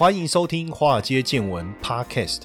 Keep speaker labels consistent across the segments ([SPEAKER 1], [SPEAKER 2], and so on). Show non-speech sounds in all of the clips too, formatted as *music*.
[SPEAKER 1] 欢迎收听《华尔街见闻》Podcast。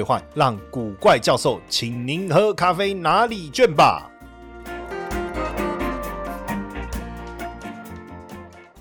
[SPEAKER 1] 换让古怪教授请您喝咖啡拿礼券吧。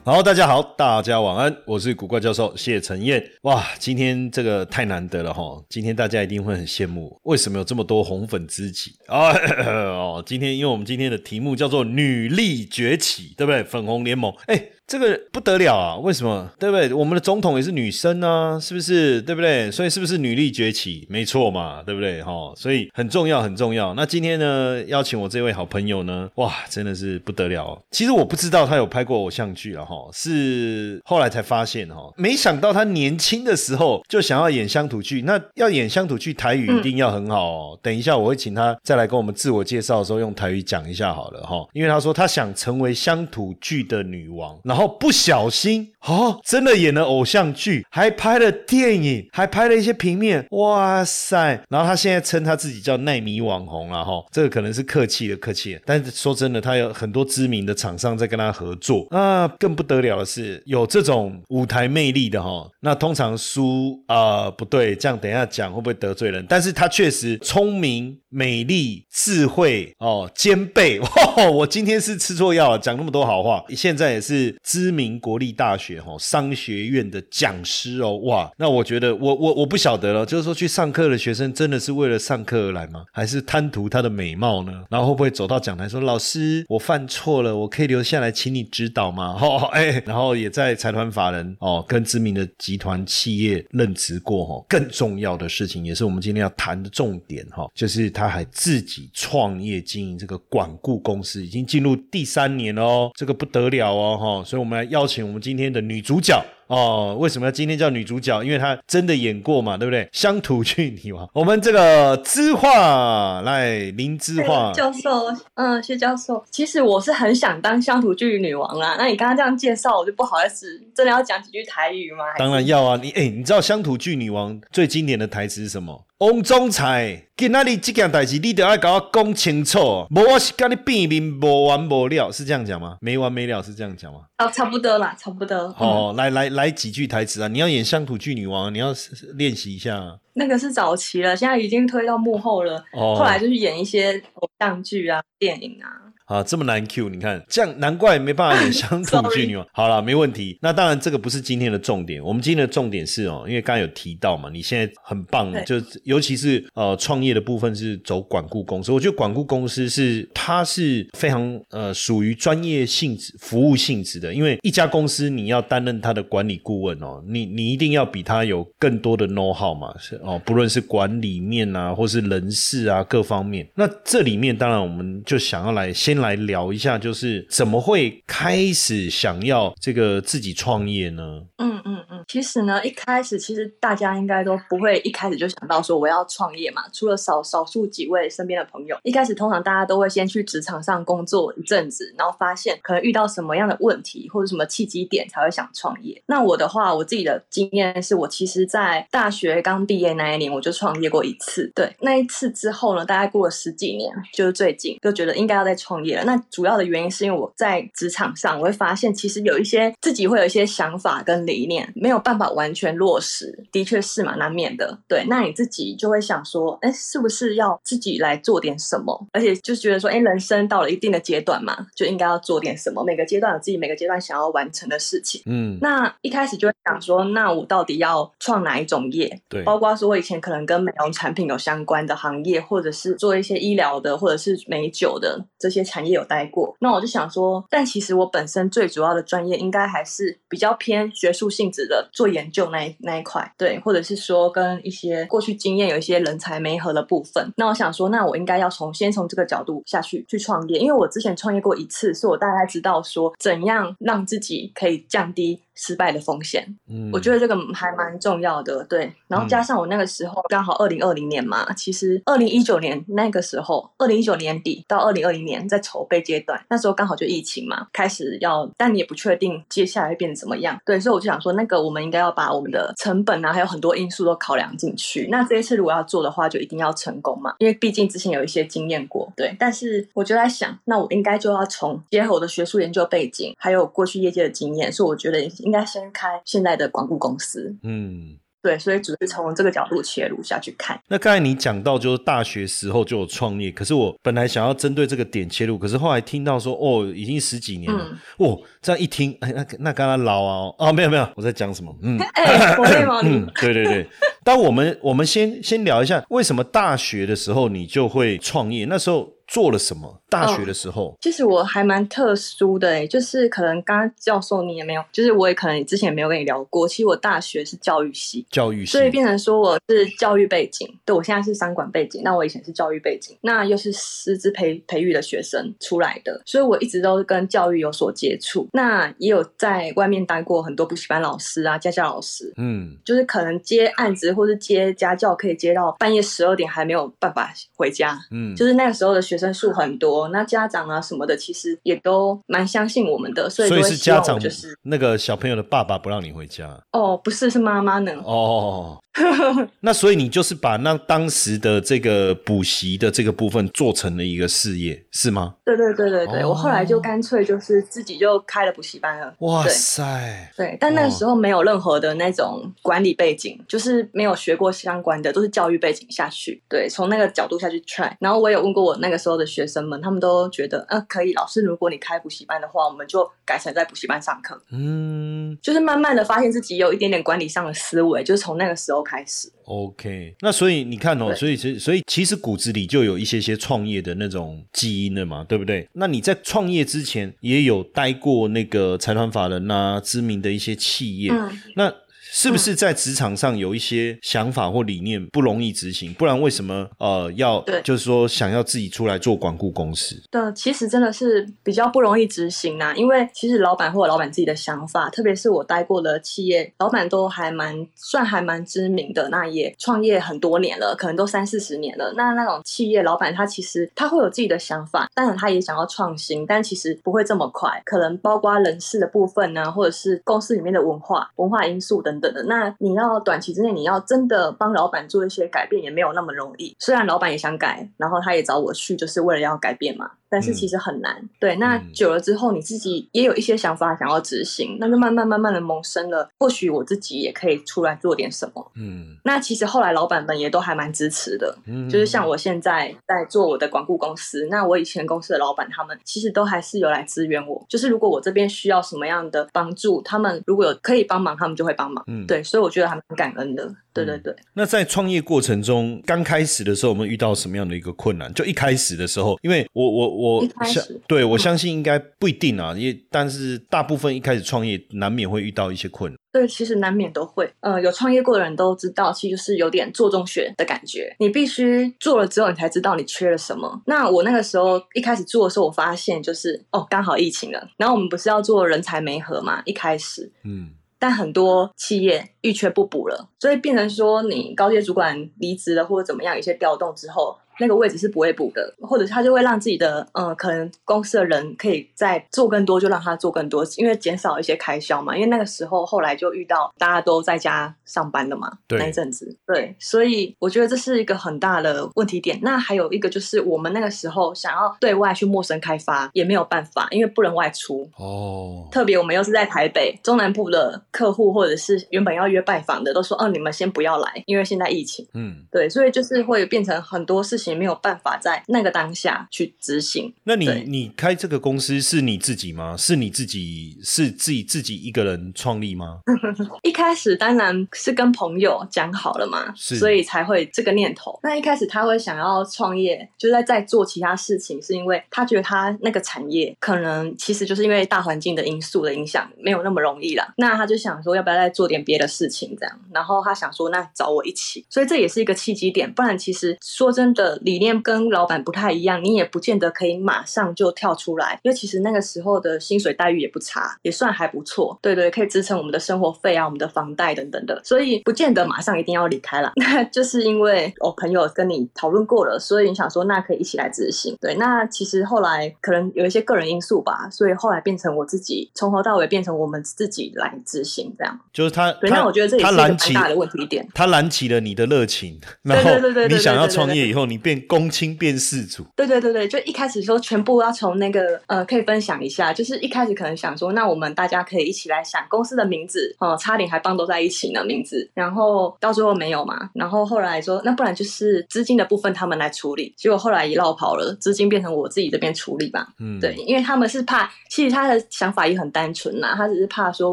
[SPEAKER 1] 好，大家好，大家晚安，我是古怪教授谢承彦。哇，今天这个太难得了哈！今天大家一定会很羡慕，为什么有这么多红粉知己啊？*coughs* 哦，今天因为我们今天的题目叫做“女力崛起”，对不对？粉红联盟，哎。这个不得了啊！为什么？对不对？我们的总统也是女生呢，是不是？对不对？所以是不是女力崛起？没错嘛，对不对？哈，所以很重要，很重要。那今天呢，邀请我这位好朋友呢，哇，真的是不得了。其实我不知道他有拍过偶像剧了哈，是后来才发现哈。没想到他年轻的时候就想要演乡土剧，那要演乡土剧，台语一定要很好哦。等一下我会请他再来跟我们自我介绍的时候用台语讲一下好了哈，因为他说他想成为乡土剧的女王，然后。哦不小心哦，真的演了偶像剧，还拍了电影，还拍了一些平面，哇塞！然后他现在称他自己叫奈米网红了哈，这个可能是客气的客气，但是说真的，他有很多知名的厂商在跟他合作啊。更不得了的是，有这种舞台魅力的哈，那通常输啊不对，这样等一下讲会不会得罪人？但是他确实聪明、美丽、智慧哦兼备。*laughs* 我今天是吃错药了，讲那么多好话，现在也是。知名国立大学哈商学院的讲师哦，哇，那我觉得我我我不晓得了，就是说去上课的学生真的是为了上课而来吗？还是贪图他的美貌呢？然后会不会走到讲台说老师我犯错了，我可以留下来请你指导吗？*laughs* 哦，哎，然后也在财团法人哦跟知名的集团企业任职过哈。更重要的事情也是我们今天要谈的重点哈，就是他还自己创业经营这个管顾公司，已经进入第三年哦，这个不得了哦哈，所以。我们来邀请我们今天的女主角。哦，为什么要今天叫女主角？因为她真的演过嘛，对不对？乡土剧女王，*laughs* 我们这个知画来林知画
[SPEAKER 2] 教授，嗯，谢教授，其实我是很想当乡土剧女王啦。那你刚刚这样介绍，我就不好意思，真的要讲几句台语吗？
[SPEAKER 1] 当然要啊！你哎，你知道乡土剧女王最经典的台词是什么？翁总裁，今仔日这件代志，你得要跟我讲清楚，无我是跟你变面无完无了，是这样讲吗？没完没了是这样讲吗？
[SPEAKER 2] 哦，差不多啦，差不多。
[SPEAKER 1] 哦，来来来。来几句台词啊！你要演乡土剧女王，你要练习一下。
[SPEAKER 2] 那个是早期了，现在已经推到幕后了。哦，后来就是演一些偶像剧啊、电影啊。
[SPEAKER 1] 啊，这么难 Q，你看这样难怪没办法演乡土剧女王。好了，没问题。那当然这个不是今天的重点，我们今天的重点是哦，因为刚刚有提到嘛，你现在很棒，就尤其是呃创业的部分是走管顾公司。我觉得管顾公司是它是非常呃属于专业性质、服务性质的，因为一家公司你要担任它的管理顾问哦，你你一定要比他有更多的 know how 嘛，是哦，不论是管理面啊，或是人事啊各方面。那这里面当然我们就想要来先。来聊一下，就是怎么会开始想要这个自己创业呢？
[SPEAKER 2] 嗯嗯嗯，其实呢，一开始其实大家应该都不会一开始就想到说我要创业嘛。除了少少数几位身边的朋友，一开始通常大家都会先去职场上工作一阵子，然后发现可能遇到什么样的问题或者什么契机点才会想创业。那我的话，我自己的经验是我其实在大学刚毕业那一年我就创业过一次。对，那一次之后呢，大概过了十几年，就是最近就觉得应该要再创业。那主要的原因是因为我在职场上，我会发现其实有一些自己会有一些想法跟理念没有办法完全落实，的确是嘛，难免的。对，那你自己就会想说，哎，是不是要自己来做点什么？而且就觉得说，哎，人生到了一定的阶段嘛，就应该要做点什么。每个阶段有自己每个阶段想要完成的事情。嗯，那一开始就会想说，那我到底要创哪一种业？
[SPEAKER 1] 对，
[SPEAKER 2] 包括说我以前可能跟美容产品有相关的行业，或者是做一些医疗的，或者是美酒的这些产业。有待过，那我就想说，但其实我本身最主要的专业应该还是比较偏学术性质的，做研究那一那一块，对，或者是说跟一些过去经验有一些人才媒合的部分。那我想说，那我应该要从先从这个角度下去去创业，因为我之前创业过一次，所以我大概知道说怎样让自己可以降低。失败的风险。
[SPEAKER 1] 嗯，
[SPEAKER 2] 我觉得这个还蛮重要的，对。然后加上我那个时候刚好二零二零年嘛，其实二零一九年那个时候，二零一九年底到二零二零年在筹备阶段，那时候刚好就疫情嘛，开始要，但你也不确定接下来会变成怎么样，对。所以我就想说，那个我们应该要把我们的成本啊，还有很多因素都考量进去。那这一次如果要做的话，就一定要成功嘛，因为毕竟之前有一些经验过，对。但是我就在想，那我应该就要从结合我的学术研究背景，还有过去业界的经验，所以我觉得应该先开现在的广告公司。
[SPEAKER 1] 嗯。
[SPEAKER 2] 对，所以只是从这个角度切入下去看。
[SPEAKER 1] 那刚才你讲到，就是大学时候就有创业，可是我本来想要针对这个点切入，可是后来听到说，哦，已经十几年了，哦，这样一听，哎，那那刚刚老啊，哦，没有没有，我在讲什么？
[SPEAKER 2] 嗯，哎，我累吗？*laughs*
[SPEAKER 1] 嗯，对对对。但我们我们先先聊一下，为什么大学的时候你就会创业？那时候。做了什么？大学的时候，
[SPEAKER 2] 其实我还蛮特殊的诶，就是可能刚刚教授你也没有，就是我也可能之前没有跟你聊过。其实我大学是教育系，
[SPEAKER 1] 教育系，
[SPEAKER 2] 所以变成说我是教育背景。对我现在是商管背景，那我以前是教育背景，那又是师资培培育的学生出来的，所以我一直都跟教育有所接触。那也有在外面待过很多补习班老师啊，家教老师，嗯，就是可能接案子或是接家教，可以接到半夜十二点还没有办法回家，嗯，就是那个时候的学。生数很多，那家长啊什么的，其实也都蛮相信我们的，所以
[SPEAKER 1] 所以是家长就是那个小朋友的爸爸不让你回家
[SPEAKER 2] 哦，不是是妈妈呢
[SPEAKER 1] 哦。*laughs* 那所以你就是把那当时的这个补习的这个部分做成了一个事业，是吗？
[SPEAKER 2] 对对对对对，我后来就干脆就是自己就开了补习班了。
[SPEAKER 1] 哇塞！
[SPEAKER 2] 对，但那个时候没有任何的那种管理背景，就是没有学过相关的，都是教育背景下去。对，从那个角度下去 try。然后我也问过我那个时候的学生们，他们都觉得，呃，可以。老师，如果你开补习班的话，我们就改成在补习班上课。嗯，就是慢慢的发现自己有一点点管理上的思维，就是从那个时候。开始
[SPEAKER 1] ，OK，那所以你看哦，所以其实所以其实骨子里就有一些些创业的那种基因了嘛，对不对？那你在创业之前也有待过那个财团法人呐，知名的一些企业，那。是不是在职场上有一些想法或理念不容易执行？不然为什么呃要就是说想要自己出来做管顾公司？
[SPEAKER 2] 对，其实真的是比较不容易执行呐。因为其实老板或者老板自己的想法，特别是我待过的企业，老板都还蛮算还蛮知名的，那也创业很多年了，可能都三四十年了。那那种企业老板他其实他会有自己的想法，当然他也想要创新，但其实不会这么快。可能包括人事的部分呢，或者是公司里面的文化文化因素等。等的那你要短期之内你要真的帮老板做一些改变也没有那么容易，虽然老板也想改，然后他也找我去，就是为了要改变嘛。但是其实很难，对。那久了之后，你自己也有一些想法想要执行，那就慢慢慢慢的萌生了。或许我自己也可以出来做点什么。嗯。那其实后来老板们也都还蛮支持的，嗯就是像我现在在做我的广顾公司，那我以前公司的老板他们其实都还是有来支援我。就是如果我这边需要什么样的帮助，他们如果有可以帮忙，他们就会帮忙。嗯。对，所以我觉得还蛮感恩的。对对对。
[SPEAKER 1] 那在创业过程中，刚开始的时候，我们遇到什么样的一个困难？就一开始的时候，因为我我。我相对我相信应该不一定啊，也但是大部分一开始创业难免会遇到一些困难。
[SPEAKER 2] 对，其实难免都会。呃，有创业过的人都知道，其实是有点做中学的感觉。你必须做了之后，你才知道你缺了什么。那我那个时候一开始做的时候，我发现就是哦，刚好疫情了。然后我们不是要做人才媒合嘛？一开始，嗯，但很多企业欲缺不补了，所以变成说你高阶主管离职了或者怎么样，有些调动之后。那个位置是不会补的，或者他就会让自己的嗯，可能公司的人可以再做更多，就让他做更多，因为减少一些开销嘛。因为那个时候后来就遇到大家都在家上班的嘛，那一阵子，对，所以我觉得这是一个很大的问题点。那还有一个就是我们那个时候想要对外去陌生开发也没有办法，因为不能外出哦。特别我们又是在台北中南部的客户，或者是原本要约拜访的，都说哦，你们先不要来，因为现在疫情。嗯，对，所以就是会变成很多事情。也没有办法在那个当下去执行。
[SPEAKER 1] 那你你开这个公司是你自己吗？是你自己是自己自己一个人创立吗？*laughs*
[SPEAKER 2] 一开始当然是跟朋友讲好了嘛，所以才会这个念头。那一开始他会想要创业，就在在做其他事情，是因为他觉得他那个产业可能其实就是因为大环境的因素的影响，没有那么容易了。那他就想说，要不要再做点别的事情这样？然后他想说，那找我一起，所以这也是一个契机点。不然其实说真的。理念跟老板不太一样，你也不见得可以马上就跳出来，因为其实那个时候的薪水待遇也不差，也算还不错。对对，可以支撑我们的生活费啊，我们的房贷等等的，所以不见得马上一定要离开了。*laughs* 那就是因为我朋友跟你讨论过了，所以你想说那可以一起来执行。对，那其实后来可能有一些个人因素吧，所以后来变成我自己从头到尾变成我们自己来执行这样。
[SPEAKER 1] 就是他，
[SPEAKER 2] 对，
[SPEAKER 1] 他
[SPEAKER 2] 那我觉得这也是一个蛮大的问题点。
[SPEAKER 1] 他燃起了你的热情，然后
[SPEAKER 2] 对对对对
[SPEAKER 1] 你想要创业以后，你变公卿变世主，
[SPEAKER 2] 对对对对，就一开始说全部要从那个呃，可以分享一下，就是一开始可能想说，那我们大家可以一起来想公司的名字哦、差点还帮都在一起呢名字，然后到最后没有嘛，然后后来说那不然就是资金的部分他们来处理，结果后来一绕跑了，资金变成我自己这边处理吧，
[SPEAKER 1] 嗯，
[SPEAKER 2] 对，，因为他们是怕，其实他的想法也很单纯呐，他只是怕说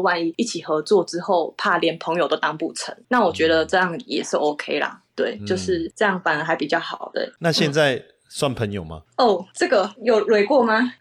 [SPEAKER 2] 万一一起合作之后，怕连朋友都当不成，那我觉得这样也是 OK 啦，对，
[SPEAKER 1] 嗯
[SPEAKER 2] 就是这样反而还比较好的。
[SPEAKER 1] 那现在算朋友吗？
[SPEAKER 2] 哦，这个有累过吗？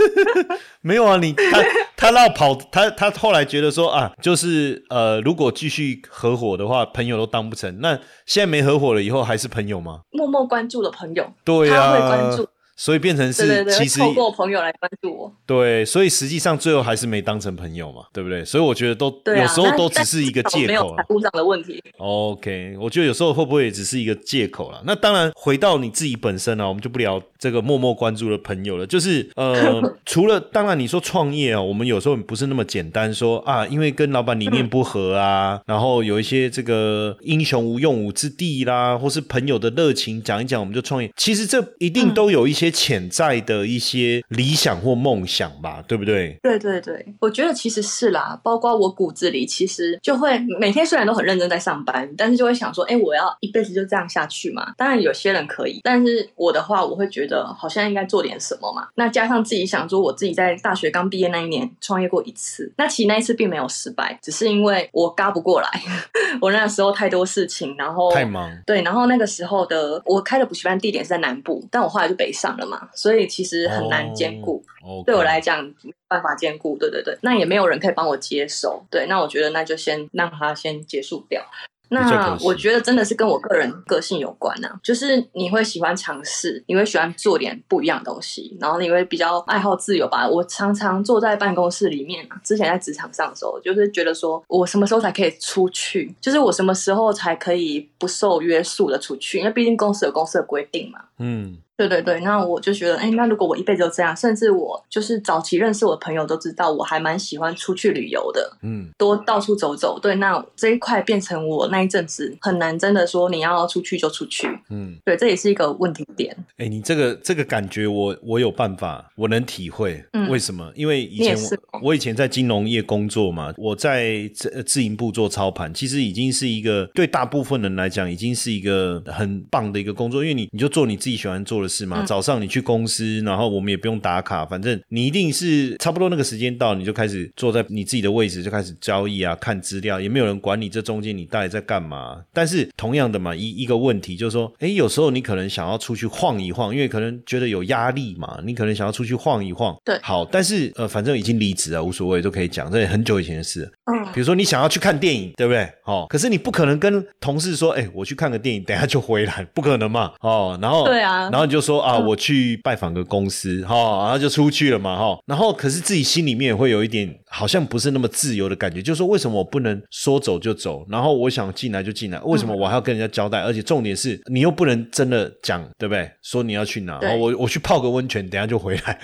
[SPEAKER 2] *laughs*
[SPEAKER 1] 没有啊，你他他绕跑，他他后来觉得说啊，就是呃，如果继续合伙的话，朋友都当不成。那现在没合伙了，以后还是朋友吗？
[SPEAKER 2] 默默关注的朋友，
[SPEAKER 1] 对啊，
[SPEAKER 2] 他会关注，
[SPEAKER 1] 所以变成是其实
[SPEAKER 2] 透过朋友来关注我。
[SPEAKER 1] 对，所以实际上最后还是没当成朋友嘛，对不对？所以我觉得都、
[SPEAKER 2] 啊，
[SPEAKER 1] 有时候都只是一个借口了
[SPEAKER 2] 有财。务上的问题。
[SPEAKER 1] OK，我觉得有时候会不会也只是一个借口了？那当然，回到你自己本身啊，我们就不聊这个默默关注的朋友了。就是呃，*laughs* 除了当然你说创业啊，我们有时候不是那么简单说啊，因为跟老板理念不合啊，*laughs* 然后有一些这个英雄无用武之地啦，或是朋友的热情讲一讲，我们就创业。其实这一定都有一些潜在的一些理想或梦想吧，对不对？
[SPEAKER 2] 对对对，我觉得其实是啦，包括我骨子里其实就会每天虽然都很认真在上班，但是就会想说，哎，我要一辈子就这样下去嘛？当然有些人可以，但是我的话，我会觉得好像应该做点什么嘛。那加上自己想说，我自己在大学刚毕业那一年创业过一次，那其实那一次并没有失败，只是因为我嘎不过来，*laughs* 我那时候太多事情，然后
[SPEAKER 1] 太忙，
[SPEAKER 2] 对，然后那个时候的我开的补习班地点是在南部，但我后来就北上了嘛，所以其实很难兼顾。
[SPEAKER 1] 哦。
[SPEAKER 2] 对我来讲没办法兼顾，对对对，那也没有人可以帮我接手，对，那我觉得那就先让他先结束掉。那我觉得真的是跟我个人个性有关呐、就是你会喜欢尝试，你会喜欢做点不一样的东西，然后你会比较爱好自由吧。我常常坐在办公室里面啊，之前在职场上的时候，就是觉得说我什么时候才可以出去，就是我什么时候才可以不受约束的出去，因为毕竟公司有公司的规定嘛。
[SPEAKER 1] 嗯，
[SPEAKER 2] 对对对，那我就觉得，哎，那如果我一辈子都这样，甚至我就是早期认识我的朋友都知道，我还蛮喜欢出去旅游的，
[SPEAKER 1] 嗯，
[SPEAKER 2] 多到处走走。对，那这一块变成我那一阵子很难，真的说你要出去就出去。
[SPEAKER 1] 嗯，
[SPEAKER 2] 对，这也是一个问题点。
[SPEAKER 1] 哎、你这个这个感觉我，我有办法，我能体会。
[SPEAKER 2] 嗯
[SPEAKER 1] 为什么？因为以前我我以前在金融业工作嘛，我在自呃自营部做操盘，其实已经是一个对大部分人来讲，已经是一个很棒的一个工作，因为你你就做你自己喜欢做的事嘛。
[SPEAKER 2] 嗯
[SPEAKER 1] 早上你去公司，然后我们也不用打卡，反正你一定是差不多那个时间到，你就开始坐在你自己的位置，就开始交易啊，看资料，也没有人管你这中间你到底在干嘛。但是同样的嘛，一一个问题就是说，哎，有时候你可能想要出去晃一晃，因为可能觉得有压力嘛，你可能想要出去晃一晃。
[SPEAKER 2] 对
[SPEAKER 1] 好，但是呃，反正已经离职了，无所谓，都可以讲，这也很久以前的事。
[SPEAKER 2] 嗯，
[SPEAKER 1] 比如说你想要去看电影，对不对？哦，可是你不可能跟同事说，哎，我去看个电影，等下就回来，不可能嘛。哦，然后
[SPEAKER 2] 对啊
[SPEAKER 1] 然后你就说啊，
[SPEAKER 2] 嗯。
[SPEAKER 1] 我去拜访个公司，哈、然后就出去了嘛，哈、然后可是自己心里面也会有一点好像不是那么自由的感觉，就是说为什么我不能说走就走？然后我想进来就进来，为什么我还要跟人家交代？而且重点是你又不能真的讲，对不对？说你要去哪，
[SPEAKER 2] 对
[SPEAKER 1] 然后我我去泡个温泉，等下就回来。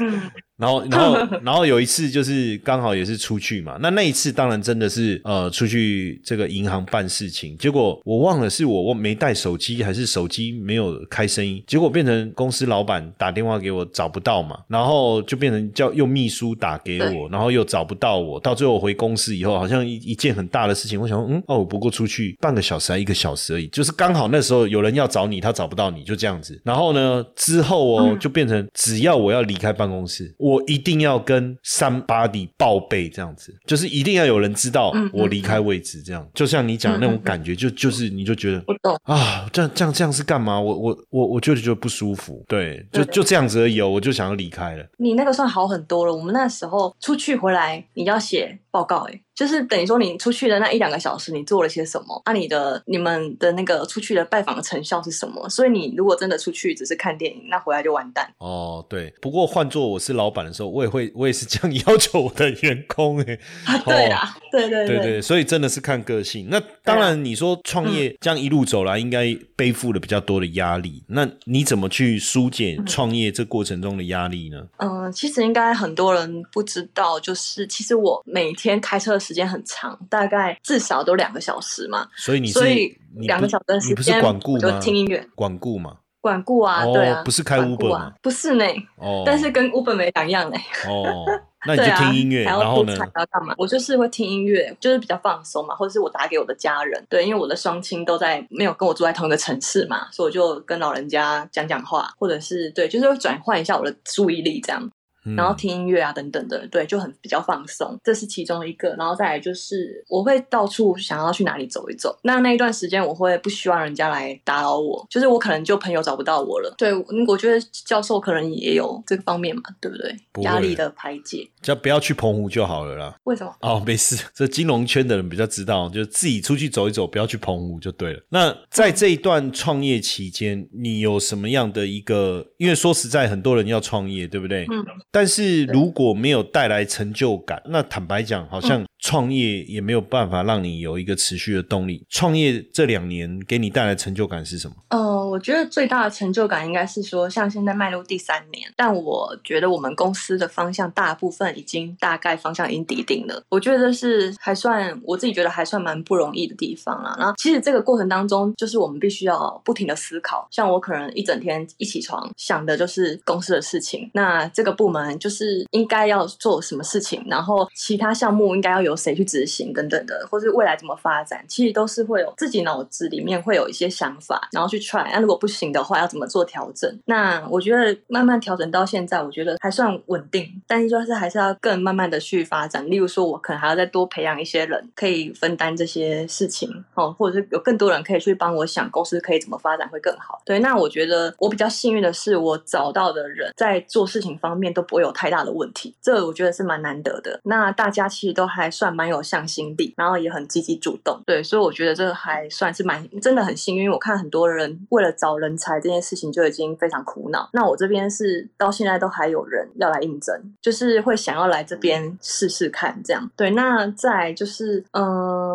[SPEAKER 2] 嗯，*laughs*
[SPEAKER 1] 然后，然后，*laughs* 然后有一次就是刚好也是出去嘛，那那一次当然真的是呃出去这个银行办事情，结果我忘了是我我没带手机还是手机没有开声音，结果变成公司老板打电话给我找不到嘛，然后就变成叫用秘书打给我，然后又找不到我，到最后回公司以后好像一一件很大的事情，我想说嗯哦，我不过出去半个小时还一个小时而已，就是刚好那时候有人要找你，他找不到你，就这样子。然后呢之后哦
[SPEAKER 2] 嗯
[SPEAKER 1] 就变成只要我要离开办公室，我一定要跟 somebody 报备，这样子，就是一定要有人知道我离开位置，这样。就像你讲的那种感觉，就就是你就觉得
[SPEAKER 2] 我懂。
[SPEAKER 1] 啊，这样这样这样是干嘛？我我我我就觉得不舒服，对，就就这样子而已哦，我就想要离开了。
[SPEAKER 2] 你那个算好很多了。我们那时候出去回来，来你要写报告、欸，就是等于说你出去的那一两个小时，你做了些什么？那、你的你们的那个出去的拜访的成效是什么？所以你如果真的出去只是看电影，那回来就完蛋。
[SPEAKER 1] 哦，对。不过换做我是老板的时候，我也会，我也是这样 *laughs* 要求我的员工哎。
[SPEAKER 2] 对啊，对对
[SPEAKER 1] 对对，所以真的是看个性。那当然，你说创业这样一路走来，应该背负了比较多的压力。那你怎么去疏解创业这过程中的压力呢？
[SPEAKER 2] 嗯，其实应该很多人不知道，就是其实我每天开车的时间很长，大概至少都两个小时嘛。
[SPEAKER 1] 所以你
[SPEAKER 2] 所以两个小时的时间，
[SPEAKER 1] 管顾
[SPEAKER 2] 就听音乐，
[SPEAKER 1] 管顾嘛。
[SPEAKER 2] 管顾啊，对啊，
[SPEAKER 1] 不是开 Uber 啊，
[SPEAKER 2] 不是呢，哦，但是跟 Uber 没两样呢。
[SPEAKER 1] 哦，*laughs* 那你就听音乐，然后呢？
[SPEAKER 2] 要干嘛？我就是会听音乐，就是比较放松嘛，或者是我打给我的家人，对，因为我的双亲都在没有跟我住在同一个城市嘛，所以我就跟老人家讲讲话，或者是对，就是会转换一下我的注意力这样。然后听音乐啊等等的，对，就很比较放松，这是其中一个。然后再来就是我会到处想要去哪里走一走。那那一段时间我会不希望人家来打扰我，就是我可能就朋友找不到我了。对，我觉得教授可能也有这个方面嘛，对不对？压力的排解，
[SPEAKER 1] 只要不要去澎湖就好了啦。
[SPEAKER 2] 为什么？
[SPEAKER 1] 哦，没事，这金融圈的人比较知道，就自己出去走一走，不要去澎湖就对了。那在这一段创业期间，你有什么样的一个？因为说实在，很多人要创业，对不对？嗯。但是如果没有带来成就感，那坦白讲，好像。创业也没有办法让你有一个持续的动力。创业这两年给你带来成就感是什么？
[SPEAKER 2] 呃，我觉得最大的成就感应该是说，像现在迈入第三年，但我觉得我们公司的方向大部分已经大概方向已经底定了。我觉得是还算我自己觉得还算蛮不容易的地方啊。然后其实这个过程当中，就是我们必须要不停的思考。像我可能一整天一起床想的就是公司的事情，那这个部门就是应该要做什么事情，然后其他项目应该要。由谁去执行等等的，或是未来怎么发展，其实都是会有自己脑子里面会有一些想法，然后去 try。那如果不行的话，要怎么做调整？那我觉得慢慢调整到现在，我觉得还算稳定。但是就是还是要更慢慢的去发展。例如说，我可能还要再多培养一些人，可以分担这些事情哦，或者是有更多人可以去帮我想公司可以怎么发展会更好。对，那我觉得我比较幸运的是，我找到的人在做事情方面都不会有太大的问题，这我觉得是蛮难得的。那大家其实都还。算蛮有向心力，然后也很积极主动，对，所以我觉得这个还算是蛮真的很幸运。我看很多人为了找人才这件事情就已经非常苦恼，那我这边是到现在都还有人要来应征，就是会想要来这边试试看这样。对，那再就是，嗯，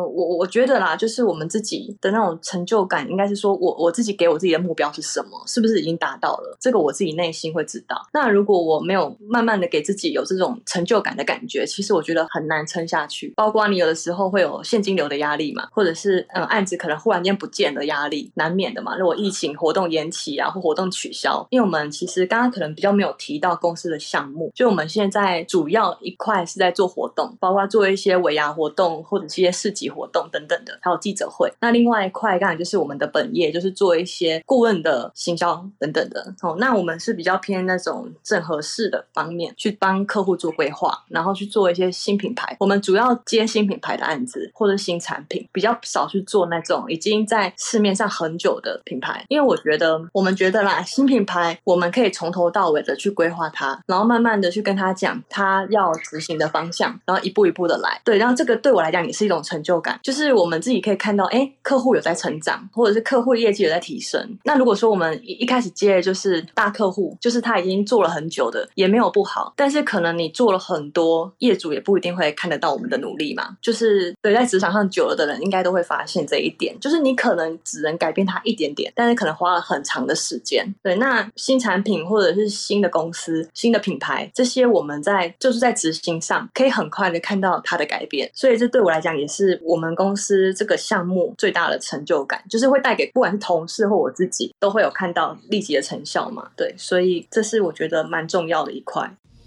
[SPEAKER 2] 我我觉得啦，就是我们自己的那种成就感，应该是说我我自己给我自己的目标是什么，是不是已经达到了？这个我自己内心会知道。那如果我没有慢慢的给自己有这种成就感的感觉，其实我觉得很难撑下去。包括你有的时候会有现金流的压力嘛，或者是嗯案子可能忽然间不见的压力，难免的嘛。如果疫情活动延期啊，或活动取消，因为我们其实刚刚可能比较没有提到公司的项目，就我们现在主要一块是在做活动，包括做一些尾牙活动或者是一些市集活动等等的，还有记者会。那另外一块当然就是我们的本业，就是做一些顾问的行销等等的。哦，那我们是比较偏那种整合式的方面，去帮客户做规划，然后去做一些新品牌。我们主要接新品牌的案子或者新产品，比较少去做那种已经在市面上很久的品牌，因为我觉得我们觉得啦，新品牌我们可以从头到尾的去规划它，然后慢慢的去跟他讲他要执行的方向，然后一步一步的来。对，然后这个对我来讲也是一种成就感，就是我们自己可以看到，哎，客户有在成长，或者是客户业绩有在提升。那如果说我们一一开始接的就是大客户，就是他已经做了很久的，也没有不好，但是可能你做了很多，业主也不一定会看得到我们的。努力嘛，就是对在职场上久了的人，应该都会发现这一点，就是你可能只能改变它一点点，但是可能花了很长的时间。对，那新产品或者是新的公司、新的品牌，这些我们在就是在执行上可以很快的看到它的改变，所以这对我来讲也是我们公司这个项目最大的成就感，就是会带给不管是同事或我自己，都会有看到立即的成效嘛。对，所以这是我觉得蛮重要的一块。快。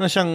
[SPEAKER 1] 那像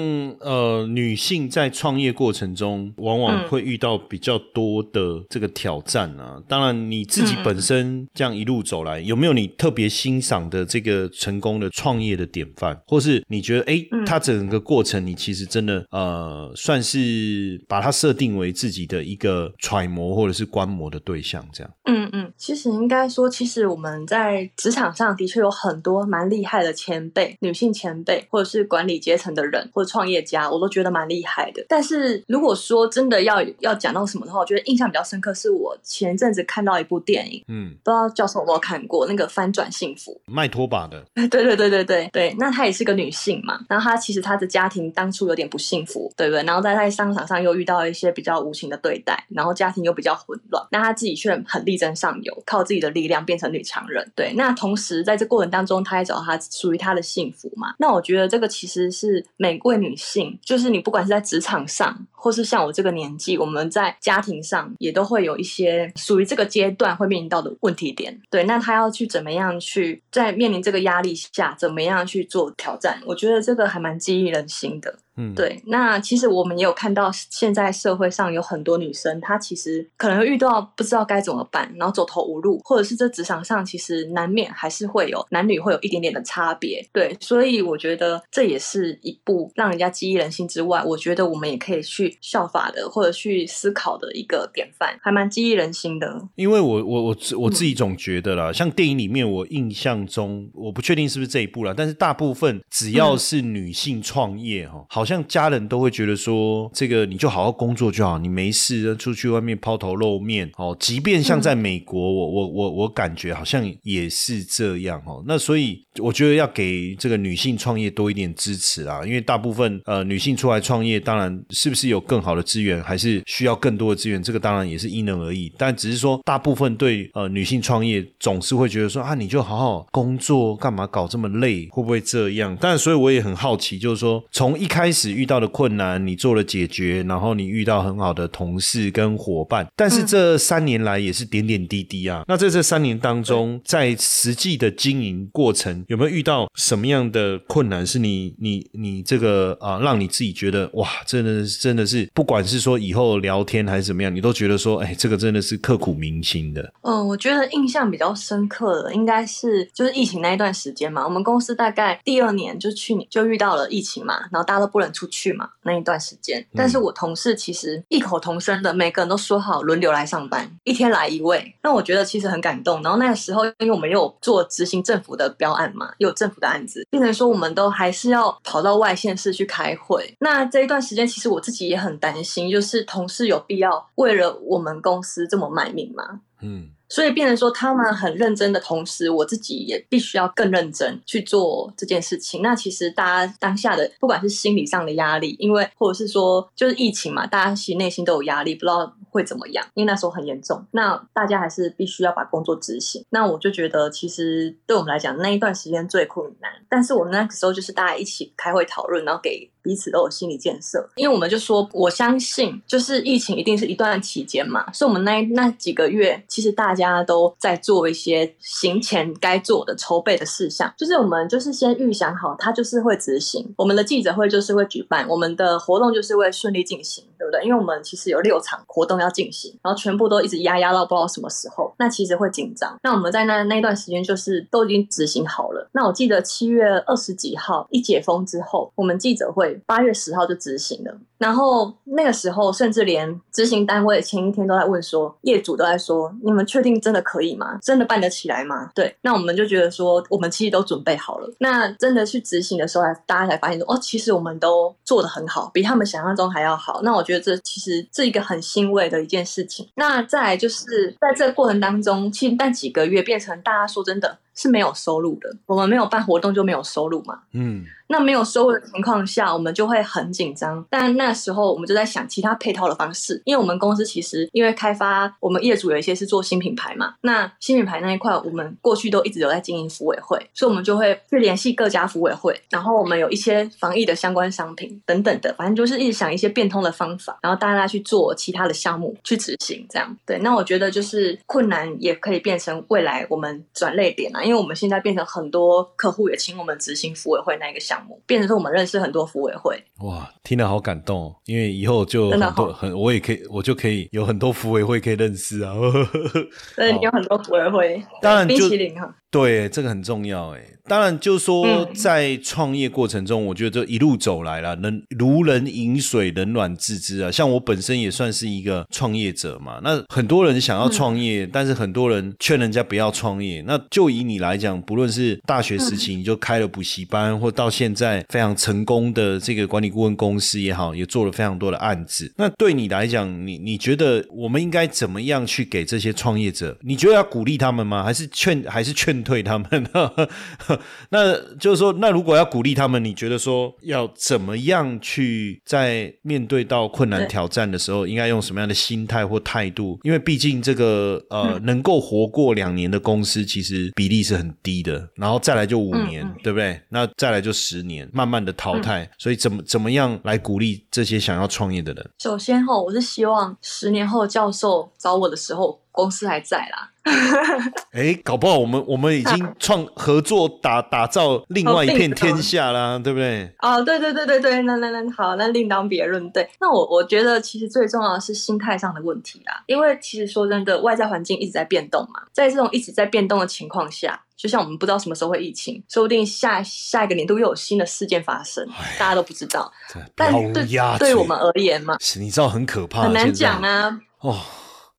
[SPEAKER 1] 呃女性在创业过程中，往往会遇到比较多的这个挑战啊。当然你自己本身这样一路走来，有没有你特别欣赏的这个成功的创业的典范，或是你觉得哎，它整个过程你其实真的呃算是把它设定为自己的一个揣摩或者是观摩的对象，这样？
[SPEAKER 2] 嗯嗯，其实应该说，其实我们在职场上的确有很多蛮厉害的前辈，女性前辈或者是管理阶层的人。或者创业家，我都觉得蛮厉害的。但是如果说真的要要讲到什么的话，我觉得印象比较深刻，是我前阵子看到一部电影，嗯，不知道教授有没有看过那个《翻转幸福》，
[SPEAKER 1] 卖拖把的。*laughs*
[SPEAKER 2] 对对对对对对，那她也是个女性嘛，然后她其实她的家庭当初有点不幸福，对不对？然后在在商场上又遇到一些比较无情的对待，然后家庭又比较混乱，那她自己却很力争上游，靠自己的力量变成女强人。对，那同时在这过程当中，她也找到她属于她的幸福嘛。那我觉得这个其实是。每位女性，就是你不管是在职场上，或是像我这个年纪，我们在家庭上也都会有一些属于这个阶段会面临到的问题点。对，那她要去怎么样去在面临这个压力下，怎么样去做挑战？我觉得这个还蛮激励人心的。嗯，对，那其实我们也有看到，现在社会上有很多女生，她其实可能遇到不知道该怎么办，然后走投无路，或者是这职场上其实难免还是会有男女会有一点点的差别。对，所以我觉得这也是一部让人家激励人心之外，我觉得我们也可以去效法的，或者去思考的一个典范，还蛮激励人心的。
[SPEAKER 1] 因为我我我我自己总觉得啦，像电影里面，我印象中我不确定是不是这一部了，但是大部分只要是女性创业哈，好。好好像家人都会觉得说，这个你就好好工作就好，你没事出去外面抛头露面哦。即便像在美国，我我我我感觉好像也是这样哦。那所以我觉得要给这个女性创业多一点支持啊，因为大部分呃女性出来创业，当然是不是有更好的资源，还是需要更多的资源，这个当然也是因人而异。但只是说，大部分对呃女性创业总是会觉得说啊，你就好好工作，干嘛搞这么累？会不会这样？但所以我也很好奇，就是说从一开。始遇到的困难，你做了解决，然后你遇到很好的同事跟伙伴，但是这三年来也是点点滴滴啊。那在这三年当中，在实际的经营过程，有没有遇到什么样的困难？是你你你这个啊，让你自己觉得哇，真的真的是，不管是说以后聊天还是怎么样，你都觉得说，哎，这个真的是刻骨铭心的。
[SPEAKER 2] 嗯，我觉得印象比较深刻的应该是就是疫情那一段时间嘛。我们公司大概第二年就去年就遇到了疫情嘛，然后大家都不能。出去嘛那一段时间，但是我同事其实异口同声的，每个人都说好轮流来上班，一天来一位。那我觉得其实很感动。然后那个时候，因为我们有做执行政府的标案嘛，有政府的案子，变成说我们都还是要跑到外县市去开会。那这一段时间，其实我自己也很担心，就是同事有必要为了我们公司这么卖命吗？嗯。所以变成说，他们很认真的同时，我自己也必须要更认真去做这件事情。那其实大家当下的不管是心理上的压力，因为或者是说就是疫情嘛，大家其实内心都有压力，不知道会怎么样。因为那时候很严重，那大家还是必须要把工作执行。那我就觉得，其实对我们来讲，那一段时间最困难。但是我们那个时候就是大家一起开会讨论，然后给。彼此都有心理建设，因为我们就说，我相信就是疫情一定是一段期间嘛，所以我们那那几个月，其实大家都在做一些行前该做的筹备的事项，就是我们就是先预想好，它就是会执行，我们的记者会就是会举办，我们的活动就是会顺利进行，对不对？因为我们其实有六场活动要进行，然后全部都一直压压到不知道什么时候，那其实会紧张。那我们在那那段时间就是都已经执行好了。那我记得七月二十几号一解封之后，我们记者会。八月十号就执行了，然后那个时候，甚至连执行单位前一天都在问说，业主都在说，你们确定真的可以吗？真的办得起来吗？对，那我们就觉得说，我们其实都准备好了。那真的去执行的时候，大家才发现说，哦，其实我们都做得很好，比他们想象中还要好。那我觉得这其实是一个很欣慰的一件事情。那再来就是在这个过程当中，其实但几个月变成大家说真的。是没有收入的，我们没有办活动就没有收入嘛。嗯。那没有收入的情况下，我们就会很紧张。但那那时候我们就在想其他配套的方式，因为我们公司其实因为开发，我们业主有一些是做新品牌嘛。那新品牌那一块，我们过去都一直有在经营服委会，所以我们就会去联系各家服委会，然后我们有一些防疫的相关商品等等的，反正就是一直想一些变通的方法，然后大家去做其他的项目去执行，这样对。那我觉得就是困难也可以变成未来我们转类点啊，因为我们现在变成很多客户也请我们执行服委会那一个项。目变成说我们认识很多服委会，
[SPEAKER 1] 哇，听得好感动，因为以后就很多很，我也可以，我就可以有很多服委会可以认识啊。*laughs*
[SPEAKER 2] 对，有很多服委会，
[SPEAKER 1] 当然
[SPEAKER 2] 冰淇淋哈。
[SPEAKER 1] 对，这个很重要哎。当然，就是说在创业过程中，我觉得这一路走来了，能如人饮水，冷暖自知啊。像我本身也算是一个创业者嘛。那很多人想要创业，但是很多人劝人家不要创业。那就以你来讲，不论是大学时期你就开了补习班，或到现在非常成功的这个管理顾问公司也好，也做了非常多的案子。那对你来讲，你你觉得我们应该怎么样去给这些创业者？你觉得要鼓励他们吗？还是劝还是劝？退他们，*laughs* 那就是说，那如果要鼓励他们，你觉得说要怎么样去在面对到困难挑战的时候，应该用什么样的心态或态度？因为毕竟这个呃，能够活过两年的公司，其实比例是很低的。然后再来就五年，对不对？那再来就十年，慢慢的淘汰。所以怎么怎么样来鼓励这些想要创业的人？
[SPEAKER 2] 首先哈，我是希望十年后教授找我的时候。公司还在啦，
[SPEAKER 1] 哎，搞不好我们我们已经创合作打打造另外一片天下啦，对不对？
[SPEAKER 2] 哦，对对对对对，那那那好，那另当别论。对，那我我觉得其实最重要的是心态上的问题啦，因为其实说真的，外在环境一直在变动嘛，在这种一直在变动的情况下，就像我们不知道什么时候会疫情，说不定下下一个年度又有新的事件发生，大家都不知道。但对对我们而言嘛，
[SPEAKER 1] 你知道很可怕，
[SPEAKER 2] 很难讲啊。哦。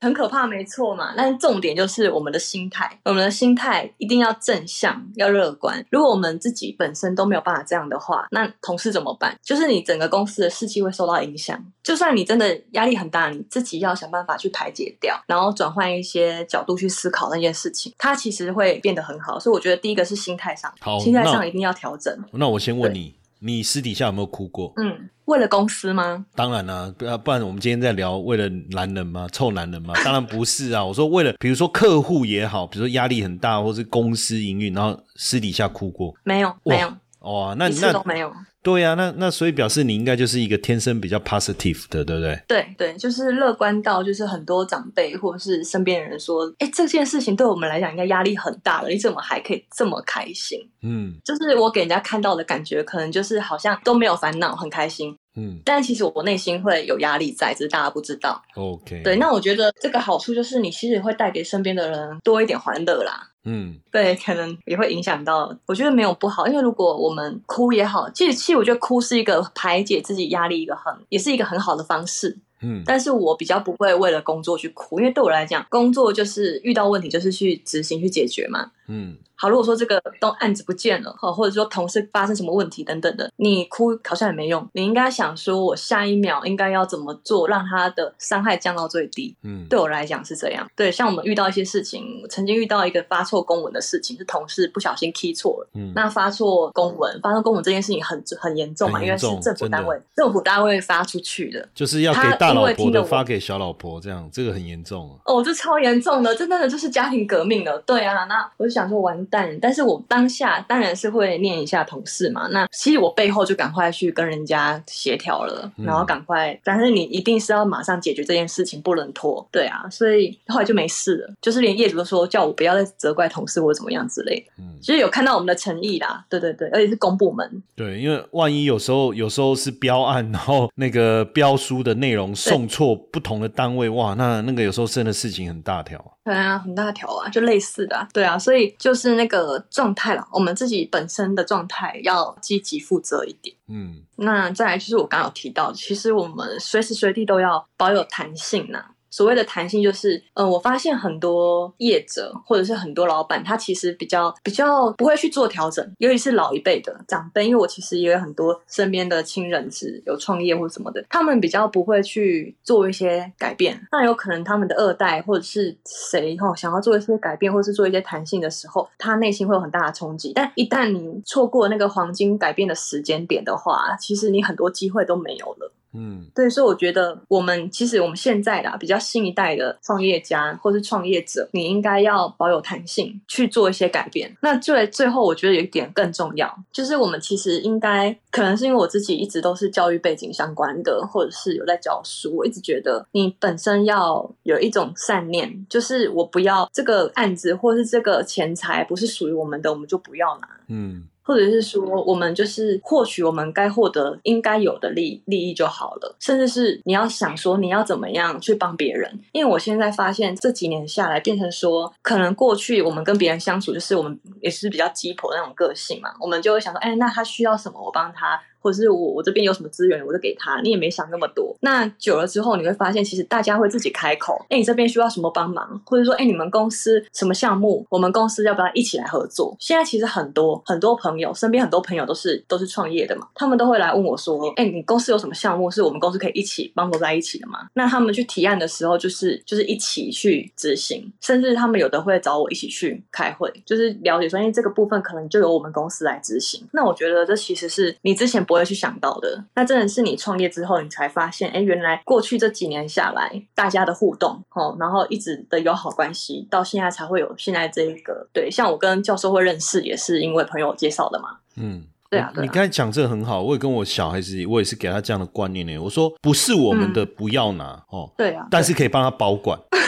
[SPEAKER 2] 很可怕，没错嘛。但重点就是我们的心态，我们的心态一定要正向，要乐观。如果我们自己本身都没有办法这样的话，那同事怎么办？就是你整个公司的士气会受到影响。就算你真的压力很大，你自己要想办法去排解掉，然后转换一些角度去思考那件事情，它其实会变得很好。所以我觉得第一个是心态上，心态上一定要调整。
[SPEAKER 1] 那我先问你。你私底下有没有哭过？
[SPEAKER 2] 嗯，为了公司吗？
[SPEAKER 1] 当然啦，不不然我们今天在聊为了男人吗？臭男人吗？当然不是啊！*laughs* 我说为了，比如说客户也好，比如说压力很大，或是公司营运，然后私底下哭过？
[SPEAKER 2] 没有，没有。
[SPEAKER 1] 哇，那那
[SPEAKER 2] 都没有。
[SPEAKER 1] 对呀，那那所以表示你应该就是一个天生比较 positive 的，对不对？
[SPEAKER 2] 对对，就是乐观到就是很多长辈或者是身边人说，哎，这件事情对我们来讲应该压力很大了，你怎么还可以这么开心？嗯，就是我给人家看到的感觉，可能就是好像都没有烦恼，很开心。嗯，但其实我内心会有压力在，只是大家不知道。
[SPEAKER 1] OK，
[SPEAKER 2] 对，那我觉得这个好处就是你其实会带给身边的人多一点欢乐啦。嗯，对，可能也会影响到。我觉得没有不好，因为如果我们哭也好，其实其实我觉得哭是一个排解自己压力一个很，也是一个很好的方式。嗯，但是我比较不会为了工作去哭，因为对我来讲，工作就是遇到问题就是去执行去解决嘛。嗯。好，如果说这个都案子不见了，哈，或者说同事发生什么问题等等的，你哭好像也没用。你应该想说，我下一秒应该要怎么做，让他的伤害降到最低。嗯，对我来讲是这样。对，像我们遇到一些事情，曾经遇到一个发错公文的事情，是同事不小心 key 错了。嗯，那发错公文，发错公文这件事情很很严重嘛，因为是政府单位，政府单位发出去的，
[SPEAKER 1] 就是要给大老婆的发给小老婆，这样这个很严重啊。
[SPEAKER 2] 哦，这超严重的，这真的就是家庭革命了。对啊，那我就想说完。蛋但是我当下当然是会念一下同事嘛，那其实我背后就赶快去跟人家协调了，然后赶快，但是你一定是要马上解决这件事情，不能拖，对啊，所以后来就没事了，就是连业主都说叫我不要再责怪同事或者怎么样之类的，嗯，其实有看到我们的诚意啦，对对对，而且是公部门，
[SPEAKER 1] 对，因为万一有时候有时候是标案，然后那个标书的内容送错不同的单位，哇，那那个有时候真的事情很大条。
[SPEAKER 2] 对啊，很大条啊，就类似的、啊，对啊，所以就是那个状态了，我们自己本身的状态要积极负责一点。
[SPEAKER 1] 嗯。
[SPEAKER 2] 那再来就是我刚刚有提到，其实我们随时随地都要保有弹性呐、所谓的弹性就是，呃，我发现很多业者或者是很多老板，他其实比较比较不会去做调整，尤其是老一辈的长辈，因为我其实也有很多身边的亲人是有创业或什么的，他们比较不会去做一些改变。那有可能他们的二代或者是谁哈、想要做一些改变，或是做一些弹性的时候，他内心会有很大的冲击。但一旦你错过那个黄金改变的时间点的话，其实你很多机会都没有了。
[SPEAKER 1] 嗯
[SPEAKER 2] 对，所以我觉得我们其实我们现在的，比较新一代的创业家或是创业者，你应该要保有弹性去做一些改变。那最最后，我觉得有一点更重要，就是我们其实应该，可能是因为我自己一直都是教育背景相关的，或者是有在教书，我一直觉得你本身要有一种善念，就是我不要这个案子或是这个钱财不是属于我们的，我们就不要拿。
[SPEAKER 1] 嗯
[SPEAKER 2] 或者是说，我们就是获取我们该获得、应该有的利利益就好了，甚至是你要想说你要怎么样去帮别人。因为我现在发现这几年下来，变成说，可能过去我们跟别人相处，就是我们也是比较鸡婆那种个性嘛，我们就会想说，哎，那他需要什么，我帮他。或者是我我这边有什么资源，我就给他，你也没想那么多。那久了之后，你会发现，其实大家会自己开口，哎，你这边需要什么帮忙，或者说，哎，你们公司什么项目，我们公司要不要一起来合作？现在其实很多很多朋友，身边很多朋友都是都是创业的嘛，他们都会来问我说，哎，你公司有什么项目是我们公司可以一起帮助在一起的吗？那他们去提案的时候，就是就是一起去执行，甚至他们有的会找我一起去开会，就是了解说，哎，这个部分可能就由我们公司来执行。那我觉得这其实是你之前不会去想到的，那真的是你创业之后，你才发现，哎，原来过去这几年下来，大家的互动，哦，然后一直的友好关系，到现在才会有现在这一个，对，像我跟教授会认识，也是因为朋友介绍的嘛。
[SPEAKER 1] 嗯。
[SPEAKER 2] 对啊对啊
[SPEAKER 1] 你刚才讲这个很好，我也跟我小孩子，我也是给他这样的观念呢。我说不是我们的不要拿、哦，
[SPEAKER 2] 对啊，
[SPEAKER 1] 但是可以帮他保管。*laughs*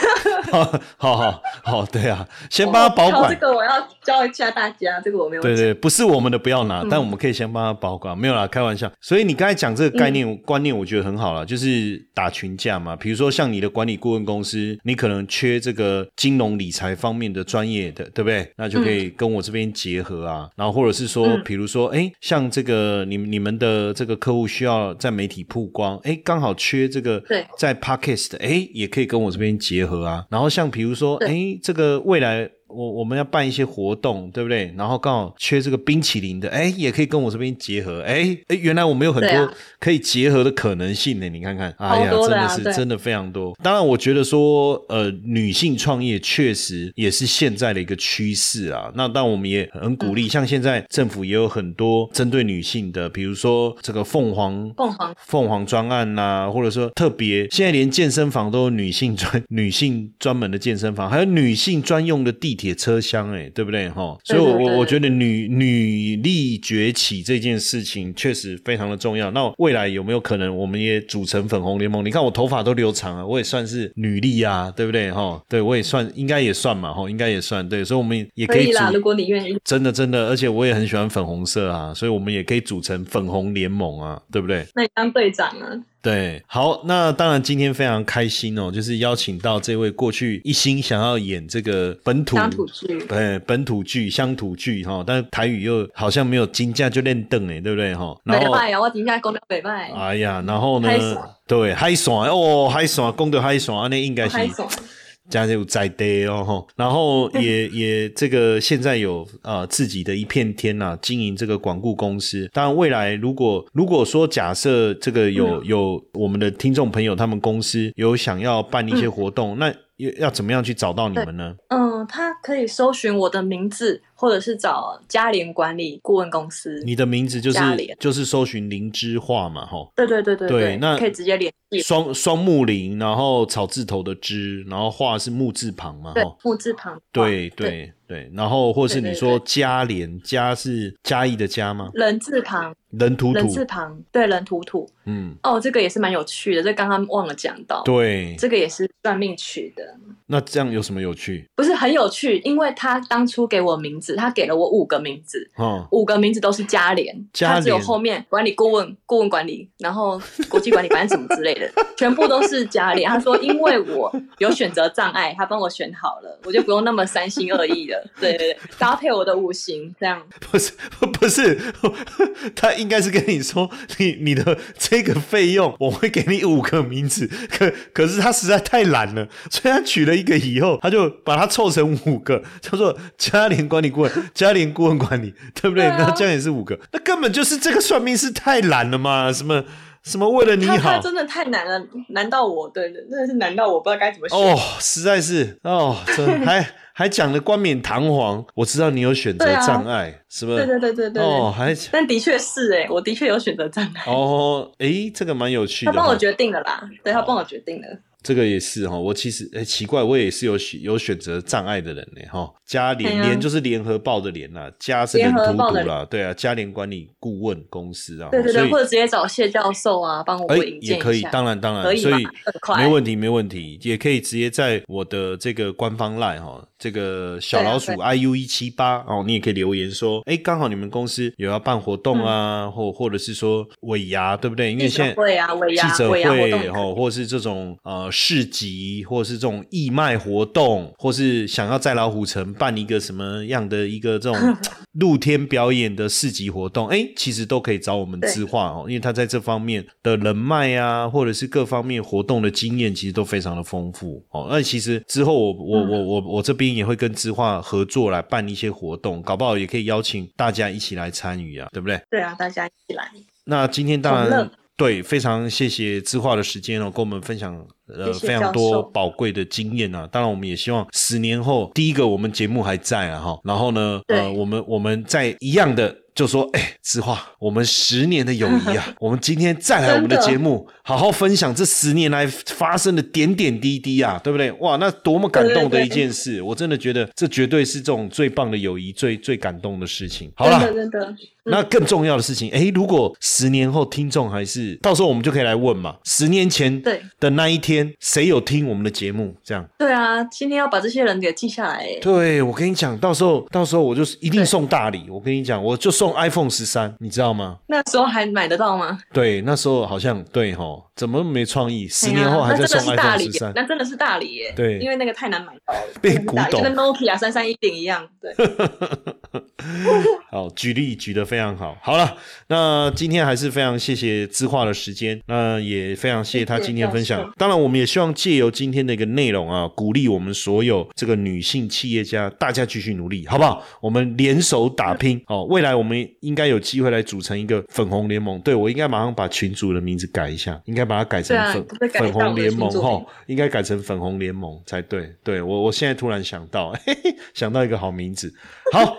[SPEAKER 1] *laughs* 好好好，对啊，先帮他保管
[SPEAKER 2] 哦这。个我要教一下大家，这个我没有
[SPEAKER 1] 对对，不是我们的不要拿，
[SPEAKER 2] 嗯
[SPEAKER 1] 但我们可以先帮他保管。没有啦，开玩笑。所以你刚才讲这个概念、
[SPEAKER 2] 嗯
[SPEAKER 1] 观念，我觉得很好了，就是打群架嘛。比如说像你的管理顾问公司，你可能缺这个金融理财方面的专业的，对不对？那就可以跟我这边结合啊。然后或者是说，
[SPEAKER 2] 嗯
[SPEAKER 1] 比如说，哎，像这个你你们的这个客户需要在媒体曝光，哎，刚好缺这个
[SPEAKER 2] 对
[SPEAKER 1] 在 Podcast，哎，也可以跟我这边结合啊。然后像比如说，
[SPEAKER 2] 对
[SPEAKER 1] 哎，这个未来。我我们要办一些活动，对不对？然后刚好缺这个冰淇淋的，哎，也可以跟我这边结合，哎哎，原来我们有很多可以结合的可能性呢。你看看，哎呀，真的是
[SPEAKER 2] 啊
[SPEAKER 1] 真的非常多。当然，我觉得说，呃，女性创业确实也是现在的一个趋势啊。那当然，我们也很鼓
[SPEAKER 2] 嗯
[SPEAKER 1] 励，像现在政府也有很多针对女性的，比如说这个凤凰
[SPEAKER 2] 凤凰
[SPEAKER 1] 凤凰专案呐、或者说特别，现在连健身房都有女性专 *laughs* 女性专门的健身房，还有女性专用的地铁车厢，哎，对不对哈？所以我，我觉得女女力崛起这件事情确实非常的重要。那未来有没有可能我们也组成粉红联盟？你看我头发都留长了，我也算是女力啊，对不对哈？对我也算，应该也算嘛哈，应该也算对，所以我们也可以组
[SPEAKER 2] 可以啦，如果你愿意。
[SPEAKER 1] 真的真的，而且我也很喜欢粉红色啊，所以我们也可以组成粉红联盟啊，对不对？
[SPEAKER 2] 那你当队长啊？
[SPEAKER 1] 对，好，那当然今天非常开心哦，就是邀请到这位过去一心想要演这个本土
[SPEAKER 2] 乡土剧
[SPEAKER 1] 对本土剧、乡土剧哈，但是台语又好像没有金价就练凳哎，对不对哈？然后
[SPEAKER 2] 北拜啊，我底下讲到北拜，
[SPEAKER 1] 哎呀，然后呢？对海爽哦，海爽，讲到海爽，那应该是加有在地哦，吼然后也 *laughs* 也这个现在有呃自己的一片天呐、经营这个广固公司。当然，未来如果如果说假设这个有、有我们的听众朋友，他们公司有想要办一些活动，那要要怎么样去找到你们呢？
[SPEAKER 2] 嗯，他可以搜寻我的名字，或者是找嘉联管理顾问公司。
[SPEAKER 1] 你的名字就是就是搜寻灵芝画嘛，吼。
[SPEAKER 2] 对对对对
[SPEAKER 1] 对那
[SPEAKER 2] 可以直接联系。
[SPEAKER 1] 双双木林，然后草字头的枝，然后画是木字旁嘛，
[SPEAKER 2] 对
[SPEAKER 1] 吼，。
[SPEAKER 2] 木字旁。
[SPEAKER 1] 对
[SPEAKER 2] 对，
[SPEAKER 1] 对对，然后或是你说嘉联，嘉是嘉义的嘉吗？
[SPEAKER 2] 人字旁，
[SPEAKER 1] 人土土
[SPEAKER 2] 人，字旁，对，人土土。
[SPEAKER 1] 嗯，
[SPEAKER 2] 哦，这个也是蛮有趣的，这刚刚忘了讲到。，
[SPEAKER 1] 对，
[SPEAKER 2] 这个也是算命取的，
[SPEAKER 1] 那这样有什么有趣？
[SPEAKER 2] 不是很有趣，因为他当初给我名字。字，他给了我五个名字，
[SPEAKER 1] 哦，
[SPEAKER 2] 五个名字都是嘉联，
[SPEAKER 1] 嘉
[SPEAKER 2] 他只有后面管理顾问、顾问管理，然后 *laughs* 国际管理，反正什么之类的，全部都是嘉联。他说因为我有选择障碍，他帮我选好了，我就不用那么三心二意了，*laughs* 对对对，搭配我的五行这样。
[SPEAKER 1] 不是不是，他应该是跟你说，你你的这个费用我会给你五个名字，可可是他实在太懒了，所以他取了一个以后，他就把它凑成五个，叫做嘉联管理顾问、嘉玲顾问管理，对不对？
[SPEAKER 2] 对啊
[SPEAKER 1] 那这样也是五个，那根本就是这个算命师太懒了嘛？什么什么为了你
[SPEAKER 2] 他
[SPEAKER 1] 好
[SPEAKER 2] 他真的太难了，难到我，对对，真的是难到我不知道该怎么选。
[SPEAKER 1] 哦，实在是哦，这还还讲的冠冕堂皇，我知道你有选择障碍，是不是？
[SPEAKER 2] 对对对对对，
[SPEAKER 1] 哦，还
[SPEAKER 2] 但的确是哎，我的确有选择障碍。
[SPEAKER 1] 哦，哎，这个蛮有趣的。
[SPEAKER 2] 他帮我决定了啦，对他帮我决定了。
[SPEAKER 1] 这个也是哈，我其实诶奇怪，我也是有选有选择障碍的人呢哈。嘉联联就是联合报的联啦，嘉是人
[SPEAKER 2] 联合
[SPEAKER 1] 荼
[SPEAKER 2] 报的
[SPEAKER 1] 毒啦，对啊，嘉联管理顾问公司啊，
[SPEAKER 2] 对对对，或者直接找谢教授啊，帮我
[SPEAKER 1] 哎
[SPEAKER 2] 引荐
[SPEAKER 1] 也可以
[SPEAKER 2] 一，下。
[SPEAKER 1] 当然当然，
[SPEAKER 2] 可以
[SPEAKER 1] 所以没问题没问题，也可以直接在我的这个官方 line 哈，这个小老鼠 iu 一七八哦，你也可以留言说，哎，刚好你们公司有要办活动啊，或或者是说尾牙，对不对？因为
[SPEAKER 2] 嗯记者
[SPEAKER 1] 现在
[SPEAKER 2] 会啊尾牙
[SPEAKER 1] 记者会
[SPEAKER 2] 动也可以
[SPEAKER 1] 哦，或者是这种呃市集，或者是这种义卖活动，或是想要在老虎城办一个什么样的一个这种 *laughs* 露天表演的市集活动，哎，其实都可以找我们
[SPEAKER 2] 对
[SPEAKER 1] 知画哦，因为他在这方面的人脉啊，或者是各方面活动的经验，其实都非常的丰富哦。那其实之后我我我我我这边也会跟知画合作来办一些活动，搞不好也可以邀请大家一起来参与啊，对不对？
[SPEAKER 2] 对啊，大家一起来。
[SPEAKER 1] 那今天当然对，非常谢谢知画的时间哦，跟我们分享呃非常多宝贵的经验啊。当然，我们也希望十年后，第一个我们节目还在啊哈，然后呢，呃，我们我们在一样的。就说，哎，子画，我们十年的友谊啊，*laughs* 我们今天再来我们的节目，好好分享这十年来发生的点点滴滴啊，对不对？哇，那多么感动的一件事，我真的觉得这绝对是这种最棒的友谊，最最感动的事情。好了，
[SPEAKER 2] 真的
[SPEAKER 1] 那更重要的事情，诶，如果十年后听众还是，到时候我们就可以来问嘛，十年前
[SPEAKER 2] 对
[SPEAKER 1] 的那一天，谁有听我们的节目？这样，
[SPEAKER 2] 对啊，今天要把这些人给记下来。哎
[SPEAKER 1] 对我跟你讲，到时候到时候我就是一定送大礼。我跟你讲，我就送 iPhone 十三，你知道吗？
[SPEAKER 2] 那时候还买得到吗？
[SPEAKER 1] 对，那时候好像对吼，怎么没创意？十年后还在送 iPhone 十三，
[SPEAKER 2] 那真的是大礼耶。
[SPEAKER 1] 对
[SPEAKER 2] 因为那个太难买到了，
[SPEAKER 1] 变古董
[SPEAKER 2] 就跟 Nokia 三三一零一样。对，*laughs* *laughs*
[SPEAKER 1] 好，举例举得非常好。好了，那今天还是非常谢谢知画的时间，那也非常谢谢他今天分享。当然，我们也希望借由今天的一个内容啊，鼓励我们所有这个女性企业家，大家继续努力，好不好？我们联手打拼哦，未来我们应该有机会来组成一个粉红联盟。对我应该马上把群主的名字改一下，应该把它改成粉、粉红联盟哈应该改成粉红联盟才对。对我，我现在突然想到，嘿嘿，想到一个好名字。好，